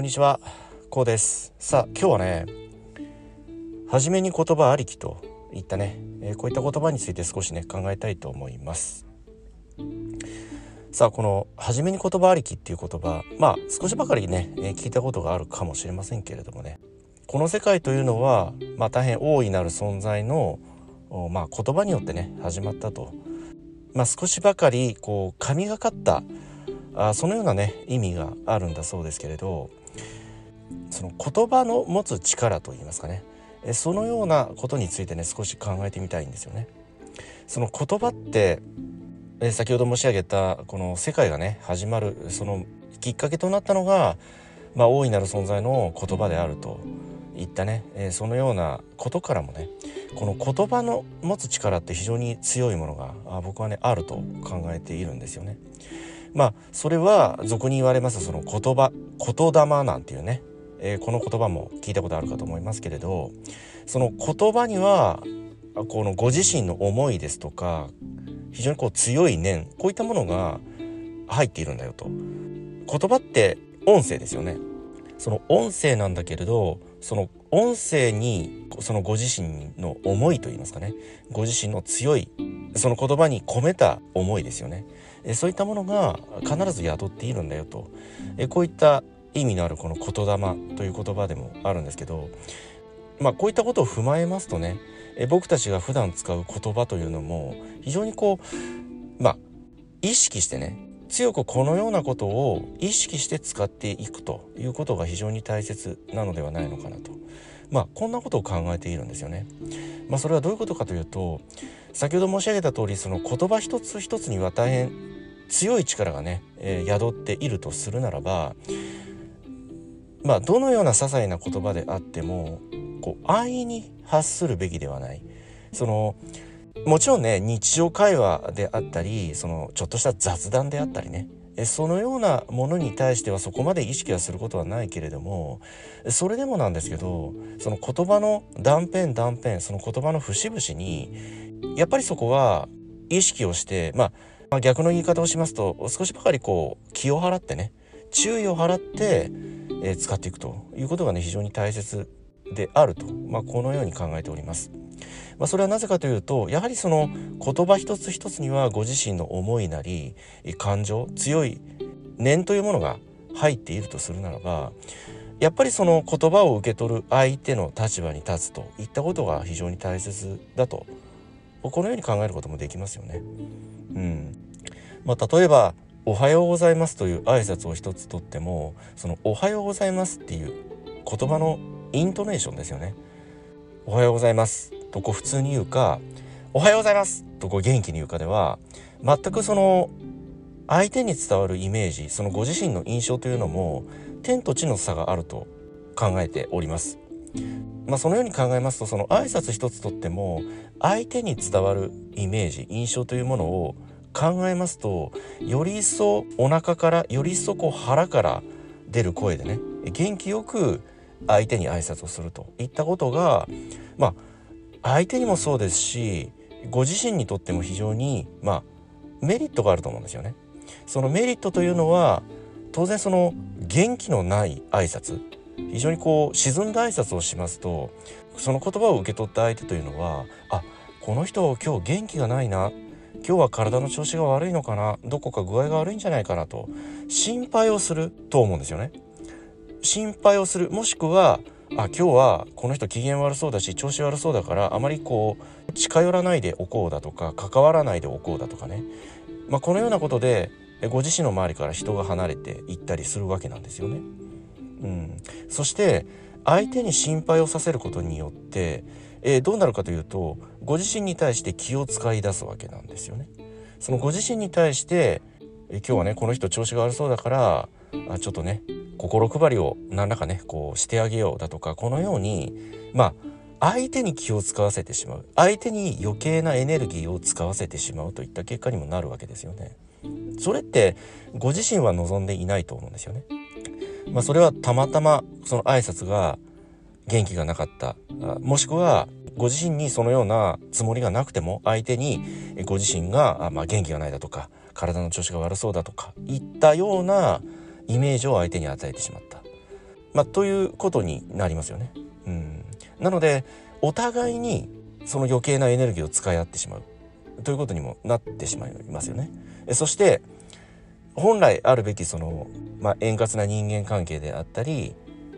こんにちは、こうです。さあ、今日はね、初めに言葉ありきといったね、えー、こういった言葉について少しね、考えたいと思います。さあ、この初めに言葉ありきっていう言葉、まあ少しばかりね、えー、聞いたことがあるかもしれませんけれどもね、この世界というのは、まあ大変大いなる存在の、まあ言葉によってね、始まったと。まあ少しばかりこう神がかったあそのようなね意味があるんだそうですけれどその言葉の持つ力といいますかねそのようなことについてね少し考えてみたいんですよね。その言葉って先ほど申し上げたこの世界がね始まるそのきっかけとなったのが、まあ、大いなる存在の言葉であるといったね、えそのようなことからもねこの言葉の持つ力って非常に強いものがあ僕はねあると考えているんですよね。まあそれは俗に言われますその言葉言霊なんていうね、えー、この言葉も聞いたことあるかと思いますけれどその言葉にはこのご自身の思いですとか非常にこう強い念こういったものが入っているんだよと。言葉って音声ですよね。その音声なんだけれどその音声にそのご自身の思いといいますかね。ご自身の強いその言葉に込めた思いですよね。えそういったものが必ず宿っているんだよと。えこういった意味のあるこの言霊という言葉でもあるんですけどまあこういったことを踏まえますとねえ僕たちが普段使う言葉というのも非常にこうまあ意識してね強くこのようなことを意識して使っていくということが非常に大切なのではないのかなと。まあこんなことを考えているんですよね。まあそれはどういうことかというと先ほど申し上げた通りその言葉一つ一つには大変強い力がね、えー、宿っているとするならばまあどのような些細な言葉であってもこう安易に発するべきではない。そのもちろんね日常会話であったりそのちょっとした雑談であったりねそのようなものに対してはそこまで意識はすることはないけれどもそれでもなんですけどその言葉の断片断片その言葉の節々にやっぱりそこは意識をしてまあ逆の言い方をしますと少しばかりこう気を払ってね注意を払って、え使っていくということがね非常に大切であると、まあ、このように考えております。まあ、それはなぜかというとやはりその言葉一つ一つにはご自身の思いなり感情強い念というものが入っているとするならばやっぱりその言葉を受け取る相手の立場に立つといったことが非常に大切だとこのように考えることもできますよね。うんまあ、例えば「おはようございます」という挨拶を一つとってもその「おはようございます」っていう言葉のイントネーションですよね。おはようございますとこう普通に言うかおはようございますとこう元気に言うかでは全くその相手に伝わるイメージそのご自身の印象というのも天と地の差があると考えております。まあ、そのように考えますとその挨拶一つとっても相手に伝わるイメージ印象というものを考えますとより一層お腹からより一層こう腹から出る声でね元気よく相手に挨拶をするといったことがまあ相手にもそうですしご自身にとっても非常にまあメリットがあると思うんですよね。そのメリットというのは当然その元気のない挨拶非常にこう沈んだ挨拶をしますとその言葉を受け取った相手というのはあこの人今日元気がないな今日は体の調子が悪いのかな？どこか具合が悪いんじゃないかなと。心配をすると思うんですよね。心配をする。もしくはあ今日はこの人機嫌悪そうだし調子悪そうだからあまりこう近寄らないでおこうだとか関わらないでおこうだとかね、まあ、このようなことでご自身の周りから人が離れていったりするわけなんですよね。うん、そして相手に心配をさせることによって、えー、どうなるかというとご自身に対して気を使い出すわけなんですよね。そのご自身に対して、え今日はねこの人調子が悪そうだからあちょっとね心配りを何らかねこうしてあげようだとかこのようにまあ相手に気を使わせてしまう相手に余計なエネルギーを使わせてしまうといった結果にもなるわけですよね。それってご自身は望んでいないと思うんですよね。まあ、それはたまたまその挨拶が元気がなかったもしくはご自身にそのようなつもりがなくても相手にご自身がま元気がないだとか体の調子が悪そうだとかいったようなイメージを相手に与えてしまったまあ、ということになりますよね。うん、なのでお互いにその余計なエネルギーを使い合ってしまうということにもなってしまいますよね。そして本来あるべきその、まあ、円滑な人間関係であったり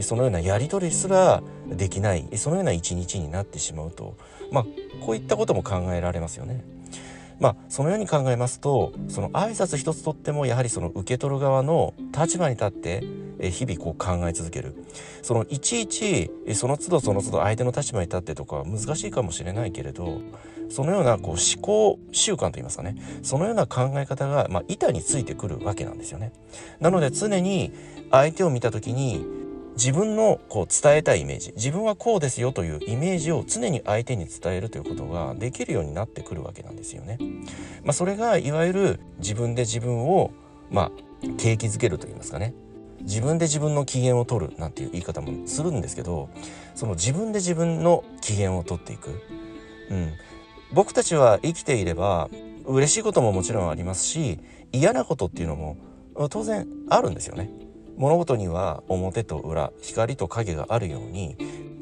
そのようなやり取りすらできないそのような一日になってしまうと、まあ、こういったことも考えられますよね。まあそのように考えますとその挨拶一つとってもやはりその受け取る側の立場に立って日々こう考え続けるそのいちいちその都度その都度相手の立場に立ってとか難しいかもしれないけれどそのようなこう思考習慣といいますかねそのような考え方が、まあ、板についてくるわけなんですよね。なので常に相手を見た時に自分のこう伝えたいイメージ自分はこうですよというイメージを常に相手に伝えるということができるようになってくるわけなんですよね。まあ、それがいわゆる自分で自分をまあ景気づけると言いますかね自分で自分の機嫌を取るなんていう言い方もするんですけどその自分で自分の機嫌を取っていく、うん、僕たちは生きていれば嬉しいことももちろんありますし嫌なことっていうのも当然あるんですよね。物事には表と裏光と影があるように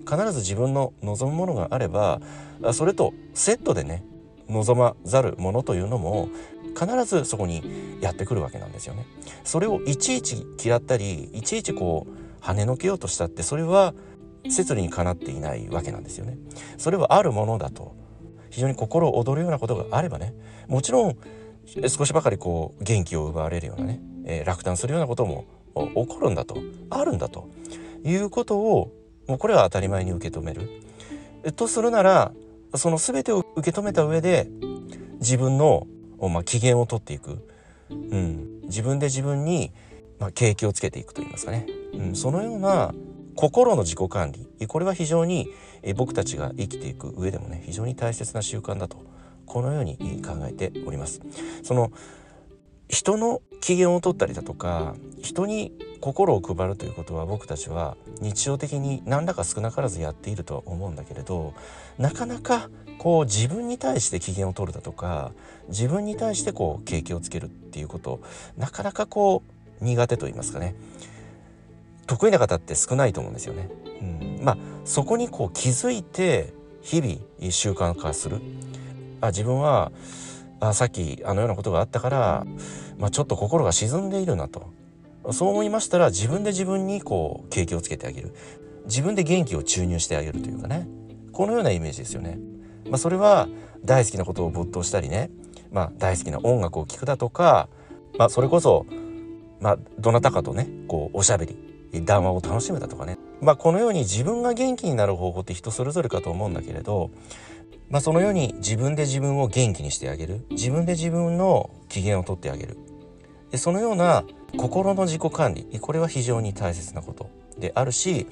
必ず自分の望むものがあればそれとセットでね望まざるものというのも必ずそこにやってくるわけなんですよね。それをいちいち嫌ったりいちいちこう跳ねのけようとしたってそれは摂理にかなっていないわけなんですよね。それはあるものだと非常に心躍るようなことがあればねもちろん少しばかりこう元気を奪われるようなね、えー、落胆するようなことも起こるんだとあるんだということをもうこれは当たり前に受け止める。とするならその全てを受け止めた上で自分の、まあ、機嫌を取っていく、うん、自分で自分に、まあ、景気をつけていくといいますかね、うん、そのような心の自己管理。これは非常に僕たちが生きていく上でもね非常に大切な習慣だと。このように考えております。その人の機嫌を取ったりだとか人に心を配るということは僕たちは日常的に何らか少なからずやっているとは思うんだけれどなかなかこう自分に対して機嫌を取るだとか自分に対してこう景気をつけるっていうことなかなかこう苦手と言いますかね。得意な方って少ないと思うんですよね。うん、まあそこにこう気づいて日々習慣化する。あ自分はあさっきあのようなことがあったから、まあ、ちょっと心が沈んでいるなと。そう思いましたら自分で自分にこう景気をつけてあげる。自分で元気を注入してあげるというかね。このようなイメージですよね。まあ、それは大好きなことを没頭したりね、まあ、大好きな音楽を聴くだとか、まあ、それこそ、まあ、どなたかとねこうおしゃべり。談話を楽しむだとかね、まあ、このように自分が元気になる方法って人それぞれかと思うんだけれどまあ、そのように自分で自分を元気にしてあげる。自分で自分の機嫌をとってあげる。でそのような心の自己管理。これは非常に大切なこと。であるし、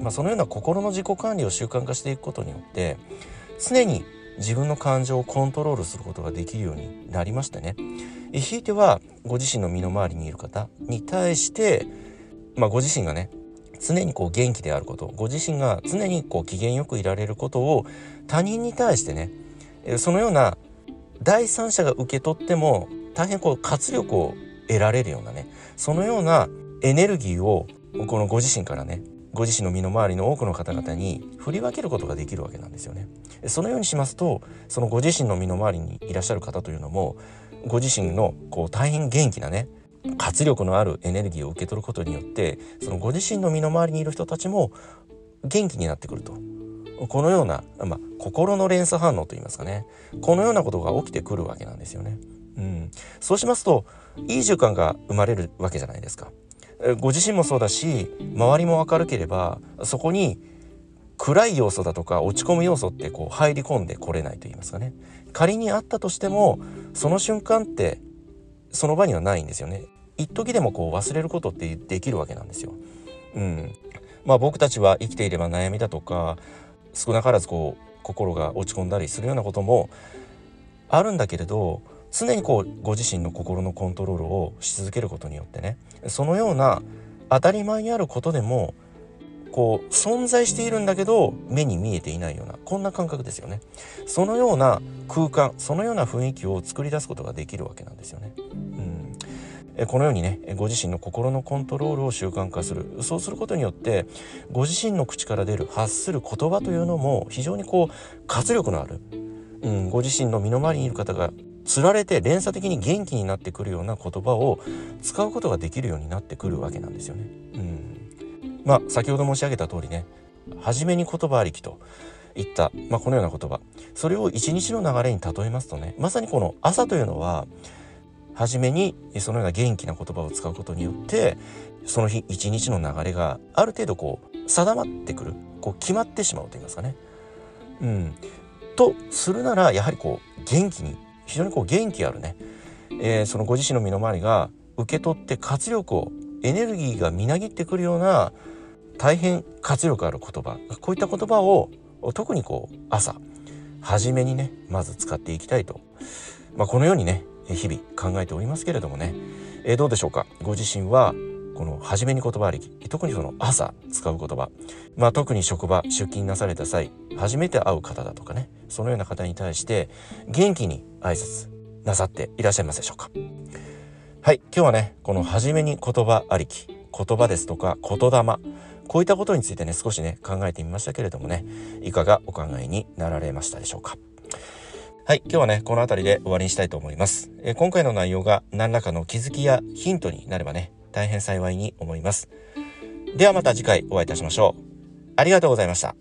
まあ、そのような心の自己管理を習慣化していくことによって常に自分の感情をコントロールすることができるようになりましてね。ひいてはご自身の身の回りにいる方に対して、まあ、ご自身がね常にこう元気であることご自身が常にこう機嫌よくいられることを他人に対してねそのような第三者が受け取っても大変こう活力を得られるようなねそのようなエネルギーをこのご自身からねご自身の身の回りの多くの方々に振り分けることができるわけなんですよね。そのようにしますとそのご自身の身の回りにいらっしゃる方というのもご自身のこう大変元気なね活力のあるエネルギーを受け取ることによってそのご自身の身の回りにいる人たちも元気になってくるとこのような、まあ、心の連鎖反応といいますかねこのようなことが起きてくるわけなんですよね。うん、そうしますといい習慣が生まれるわけじゃないですか。ご自身もそうだし周りも明るければそこに暗い要素だとか落ち込む要素ってこう入り込んでこれないと言いますかね仮にあったとしてもその瞬間ってその場にはないんですよね一時でもこう忘れることってできるわけなんですよ。うん、まあ僕たちは生きていれば悩みだとか少なからずこう心が落ち込んだりするようなこともあるんだけれど常にこうご自身の心のコントロールをし続けることによってねそのような当たり前にあることでもこう存在しているんだけど目に見えていないようなこんな感覚ですよね。そのような空間そのような雰囲気を作り出すことができるわけなんですよね。うん。このようにねご自身の心のコントロールを習慣化する。そうすることによってご自身の口から出る発する言葉というのも非常にこう活力のある、うん、ご自身の身の回りにいる方がつられて連鎖的に元気になってくるような言葉を使うことができるようになってくるわけなんですよね。うん、まあ先ほど申し上げた通りね初めに言葉ありきといった、まあ、このような言葉。それを一日の流れに例えますとねまさにこの朝というのは初めにそのような元気な言葉を使うことによってその日一日の流れがある程度こう定まってくるこう決まってしまうと言いますかね。うん、とするならやはりこう元気に非常にこう元気あるね、えー、そのご自身の身の回りが受け取って活力をエネルギーがみなぎってくるような大変活力ある言葉こういった言葉を特にこう朝初めにねまず使っていきたいと、まあ、このようにね日々考えておりますけれどもね、えー、どうでしょうか？ご自身はこの初めに言葉ありき特にその朝使う言葉、まあ、特に職場出勤なされた際初めて会う方だとかねそのような方に対して元気に挨拶なさっていらっしゃいますでしょうか？はい今日はねこの初めに言葉ありき言葉ですとか言霊こういったことについてね少しね考えてみましたけれどもねいかがお考えになられましたでしょうかはい、今日はね、この辺りで終わりにしたいと思います。え今回の内容が何らかの気づきやヒントになればね、大変幸いに思います。ではまた次回お会いいたしましょう。ありがとうございました。